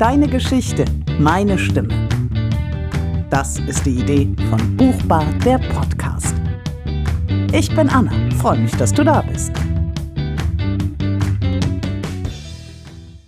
Deine Geschichte, meine Stimme. Das ist die Idee von Buchbar, der Podcast. Ich bin Anna, freue mich, dass du da bist.